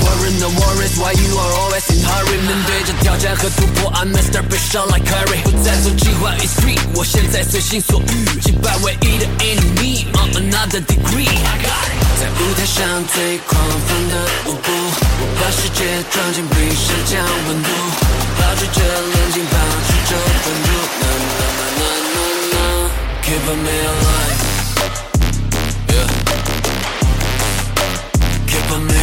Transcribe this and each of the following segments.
Worry no worries, why you are always in hurry？面对着挑战和突破，I'm Mr. Big Shot like Curry。不再做计划 is free，我现在随心所欲，击败唯一的 enemy，on another degree。在舞台上最狂放的舞步，我把世界装进冰箱降温度，保持着冷静，保持着专注。Na na na na na na，keep me alive。Yeah。Keep on me,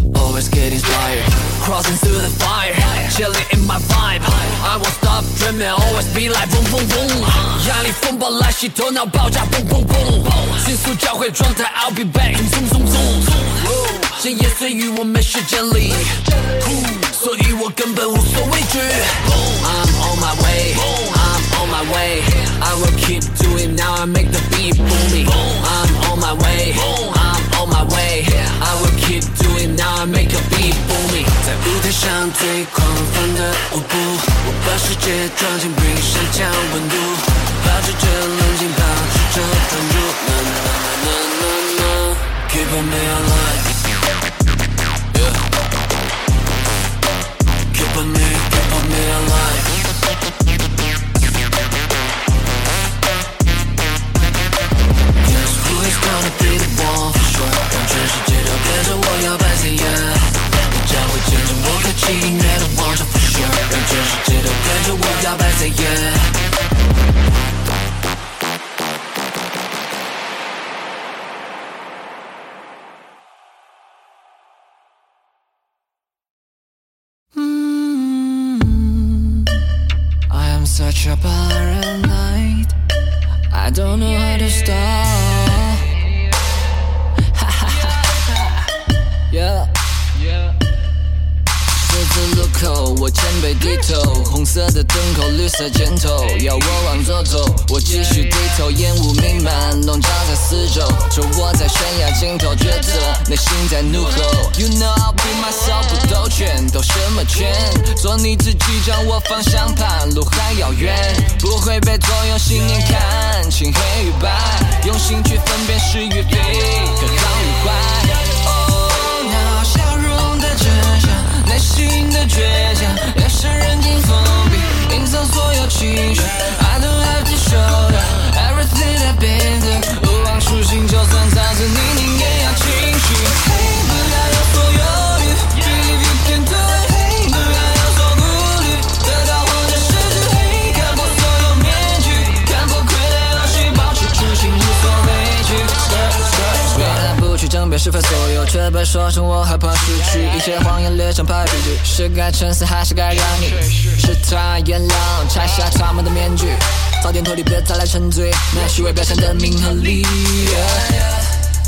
always get inspired. Crossing through the fire, chilling in my vibe. I won't stop dreaming, always be like boom boom boom. 压力风暴来袭，头脑爆炸，boom boom boom。迅速交汇状态，I'll be back. Zoom zoom zoom. 闲言碎语我没时间理，所以我根本无所畏惧。I'm on my way, I'm on my way. I will keep doing now. I make the beat booming. I'm on my way, I will keep doing now. I make the beat for me 在舞台上最狂放的舞步，我把世界装进冰箱降温度，保持着冷静，保持着专注。Na na na na na na, keep me alive. Yeah. Keep on me, keep on me alive. 方向不去争辩是非所有，却被说成我害怕失去。一切谎言列成排比句，是该沉思还是该让你？是他颜料拆下他们的面具，早点脱离，别再来沉醉那虚伪表现的名和利。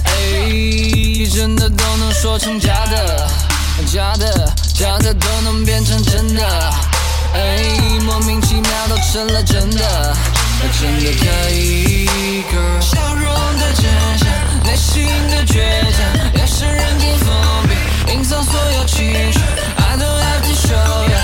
哎，真的都能说成假的，假的假的都能变成真的。哎，莫名其妙都成了真的，真的可以。girl 笑容的真相，内心的倔强，也是人尽封闭，隐藏所有情绪。I don't have to show you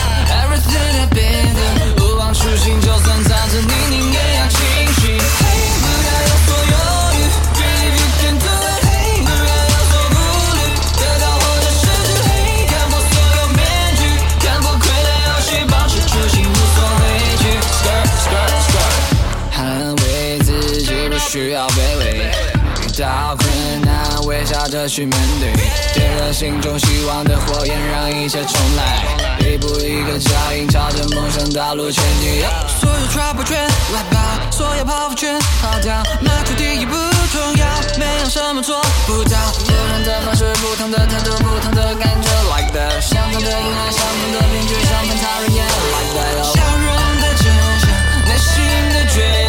去面对，点燃心中希望的火焰，让一切重来。一步一个脚印，朝着梦想道路前进。所有 trouble 圈来吧，所有泡芙圈抛掉，迈出第一步重要，没有什么做不到。不同的方式，不同的态度，不同的感觉，like that。相同的阴暗，相同的面具，相同他人也 like that。笑容的真相，内心的倔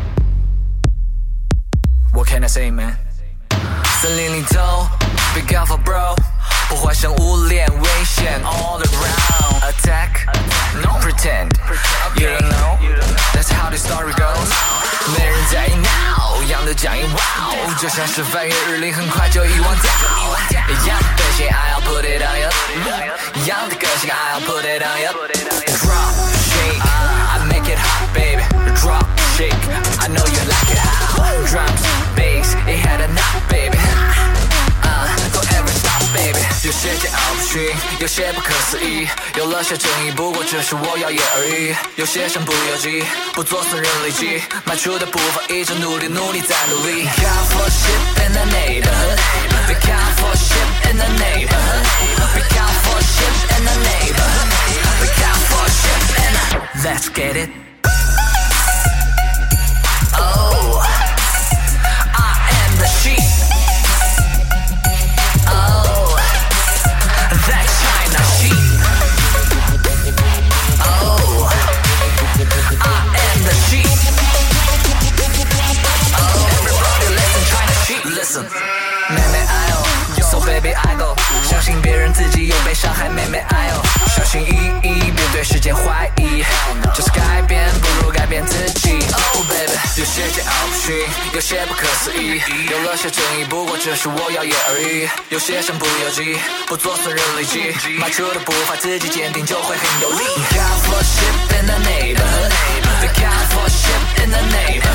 What can I say, man? 森林里头，Be careful, bro，破坏生物链危险，All around attack, no pretend, you don't know, that's how the story goes。没人在意 now，样的讲义 wow，就像是翻越日历，很快就遗忘掉。一样的个性，I'll put it on you，一样的个性，I'll put it on you。Drop shake, I make it hot, baby. Drop shake, I know you like it how. Drums, bass, it had a knot, baby. Uh, don't ever stop, baby. 有些桀骜不驯，有些不可思议，有了些争议，不过只是我耀眼而已。有些身不由己，不做损人利己，迈出的步伐一直努力，努力再努力。Count for shit in the neighborhood, we count for shit in the neighborhood, we count for shit in the neighborhood, we count for shit in the. Let's get it. 别人自己又被伤害，妹妹哎呦，小心翼翼，别对世界怀疑，就是改变不如改变自己。Oh baby，有些桀骜不驯，有些不可思议，有了些争议，不过只是我耀眼而已。有些身不由己，不做损人利己，迈出的步伐自己坚定，就会很有力。Count for shit in the neighborhood, we count for shit in the neighborhood,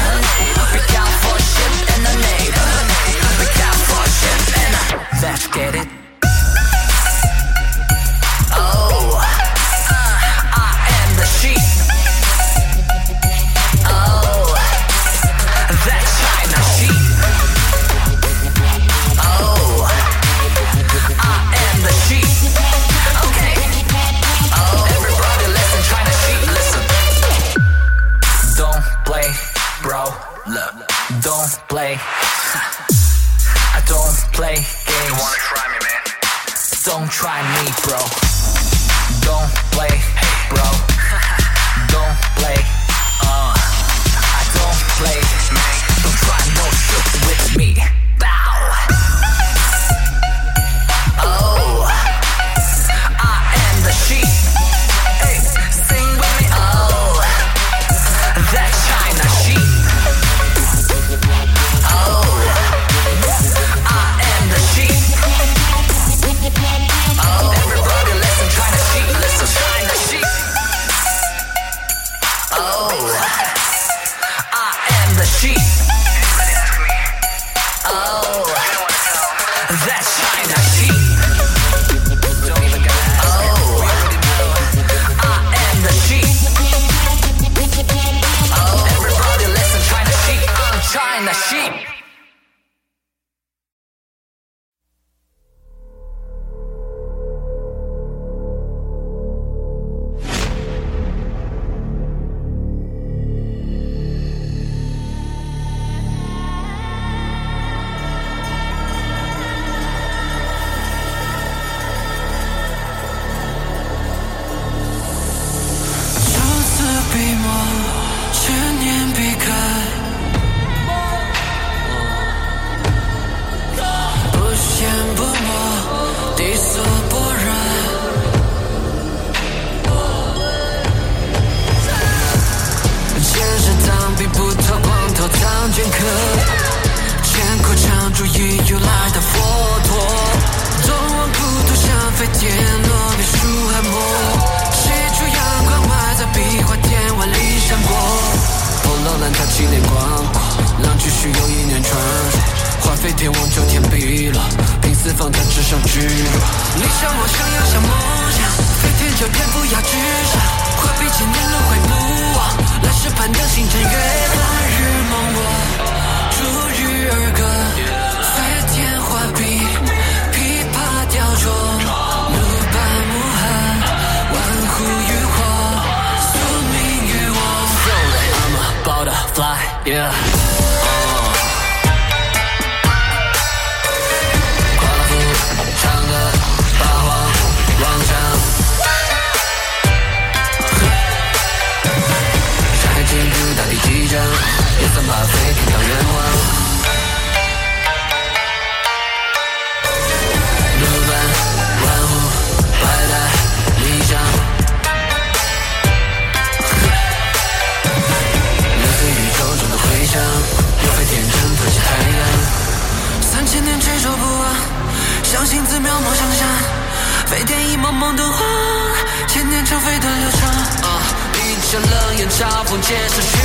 眼嘲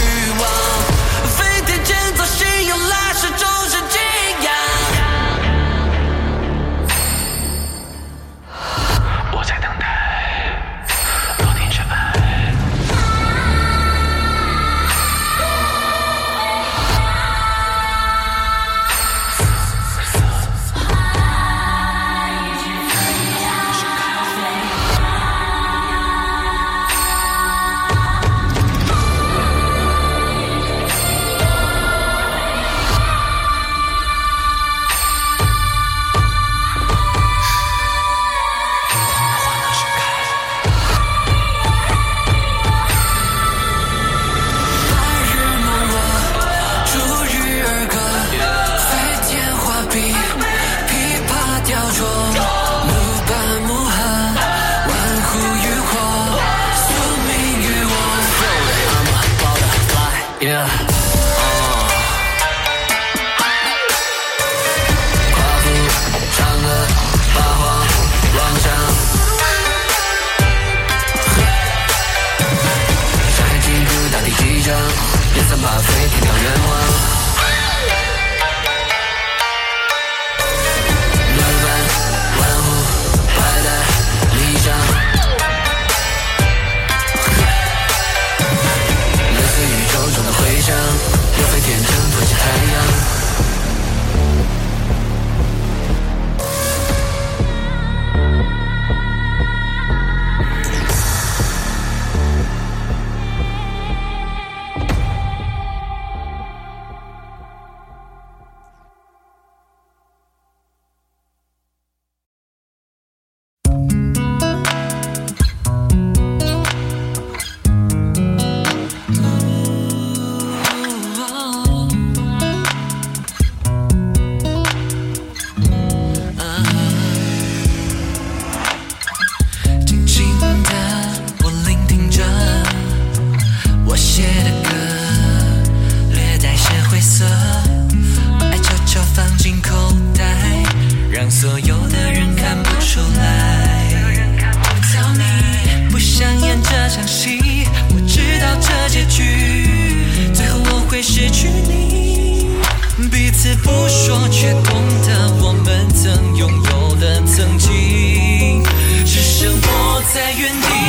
在原地。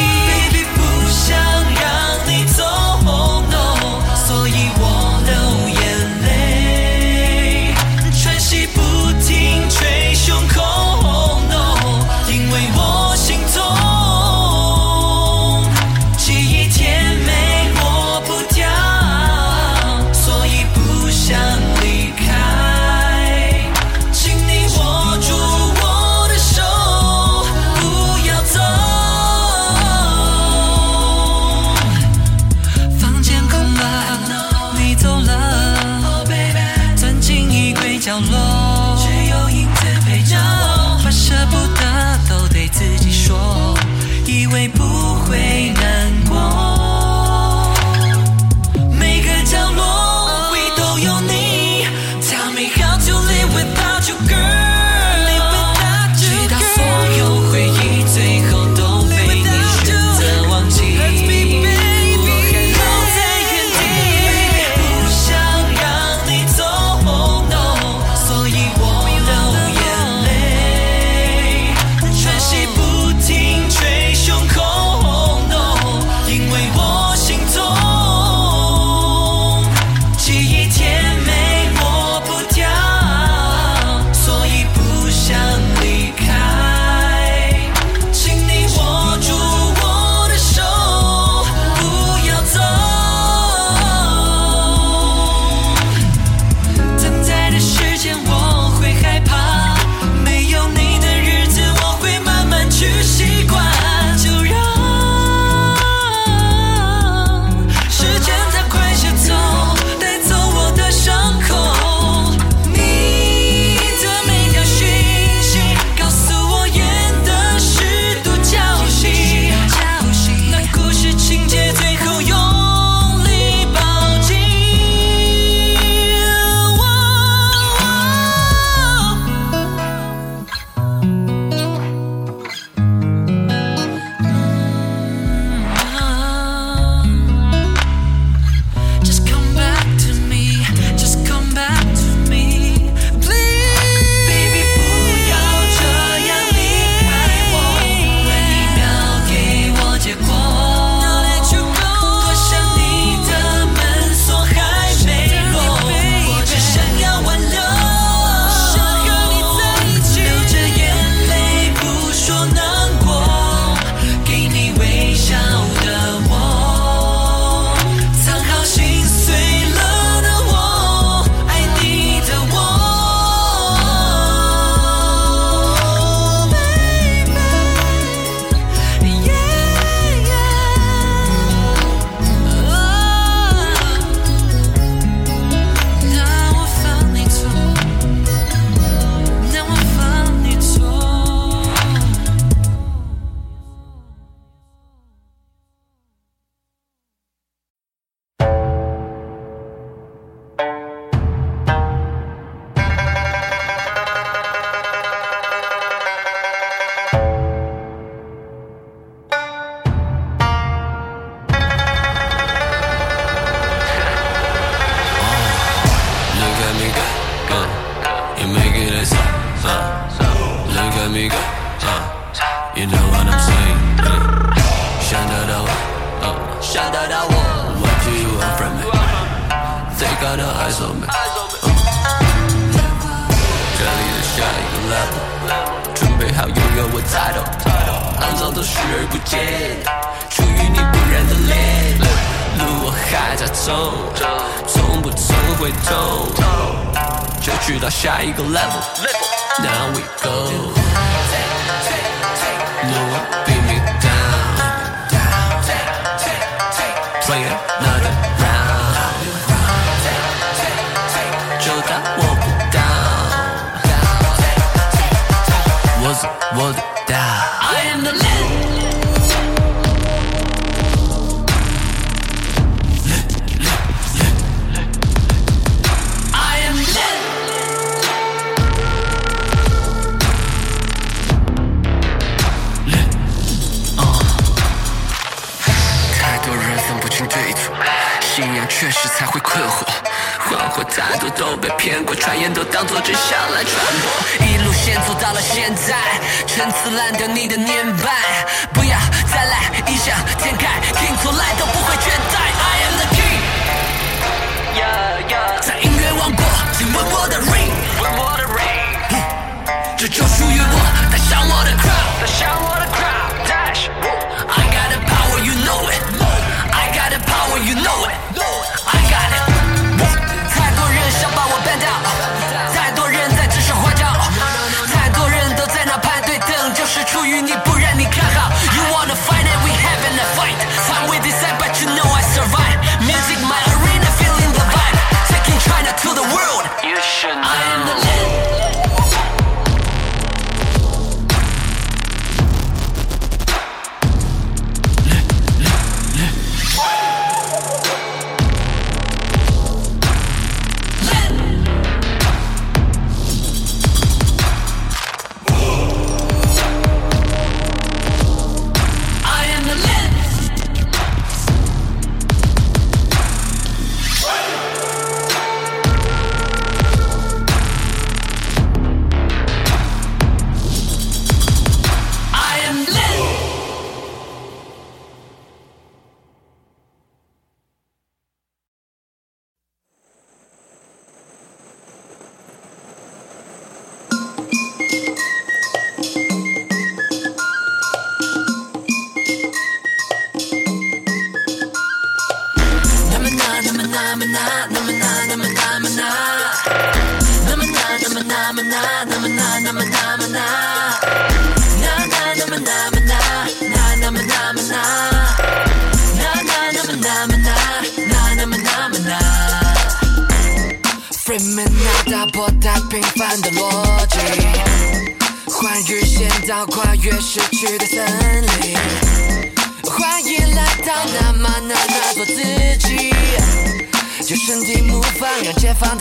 know 想做只想来传播，一路先走到了现在，陈词滥调你的念白，不要再来异想天开，King 从来都不会倦怠，I am the king，在音乐王国，亲吻我的 ring，这就属于我，带上我的 crown。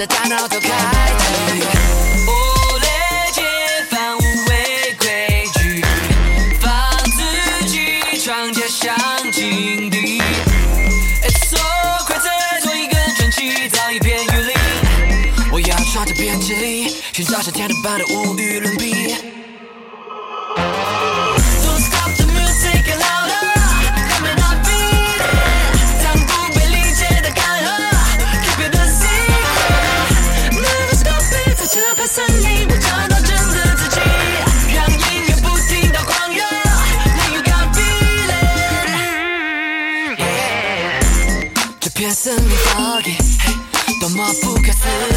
大脑都开启无链接返回规矩放肆去闯这场禁地 So 做一个传奇我要创造寻找夏天的半岛无与伦比怎么不可思议？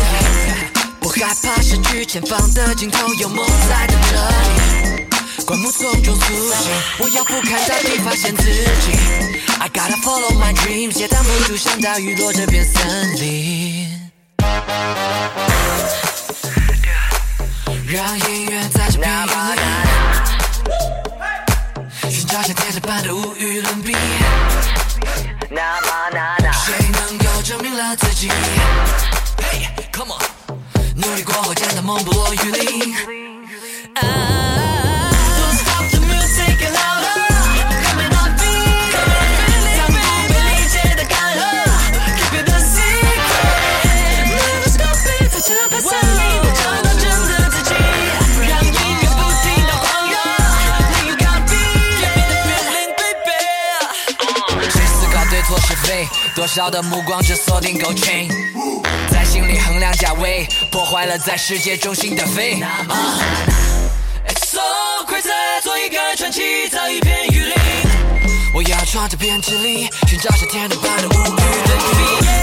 我害怕失去，前方的尽头有梦在等着你。灌木丛中苏醒，我要不看大地，发现自己。I gotta follow my dreams，也挡不住像大雨落这片森林。让音乐在这片空地，寻找像天之霸的无与伦比。谁能够？证明了自己。Hey come on 努力过后见到梦不落雨林多少的目光就锁定 Gold Chain，在心里衡量价位，破坏了在世界中心的飞。It's so crazy，做一个传奇，造一片雨林。我要抓着编织力，寻找闪天的般的无语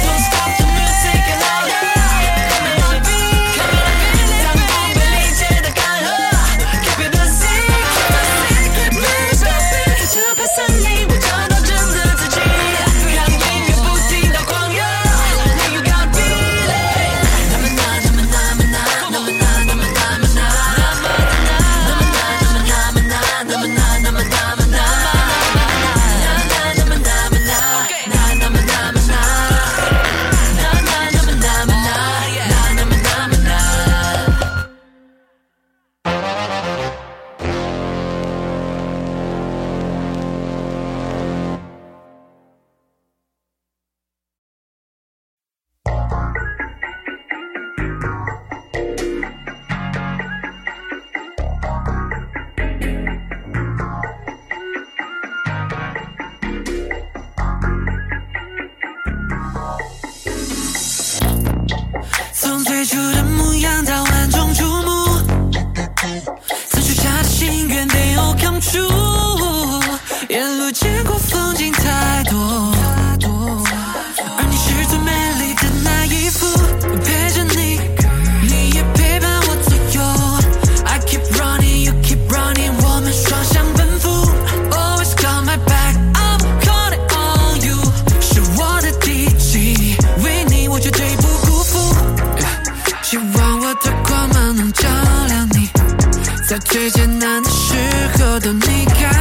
Don't stop。在最艰难的时候都离开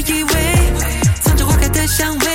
以为藏着花开的香味。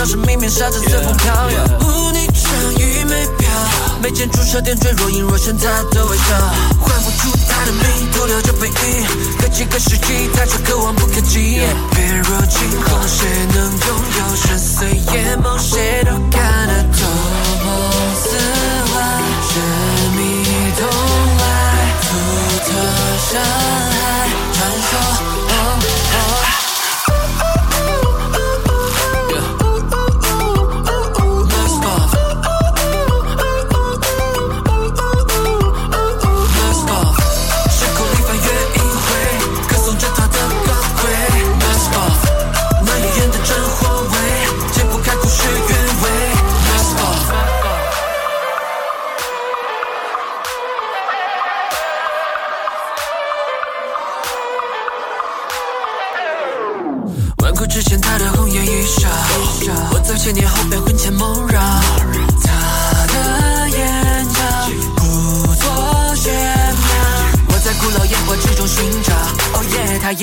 像是明明傻子随风飘摇，雾霓长衣袂飘，眉间朱砂点缀，若隐若现她的微笑，唤不出她的名，徒留这背影。隔几个世纪，她却可望不可及。翩若惊鸿，谁能拥有深邃眼眸？谁都看得透梦似幻，神秘洞外，独特香。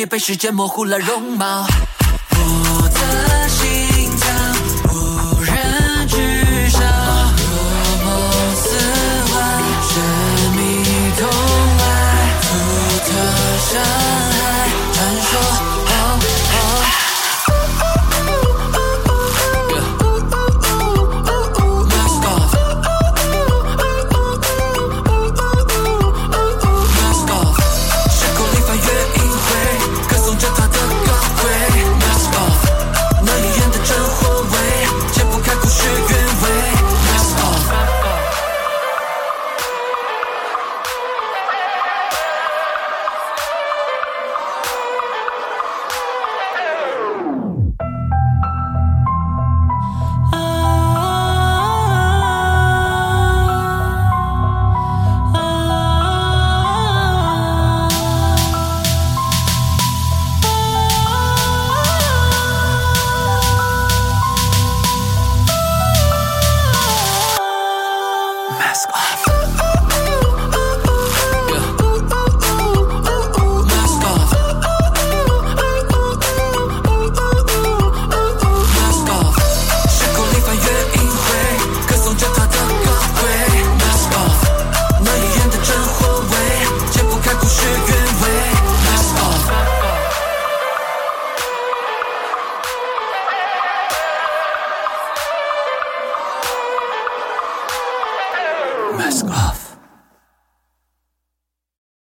被时间模糊了容貌。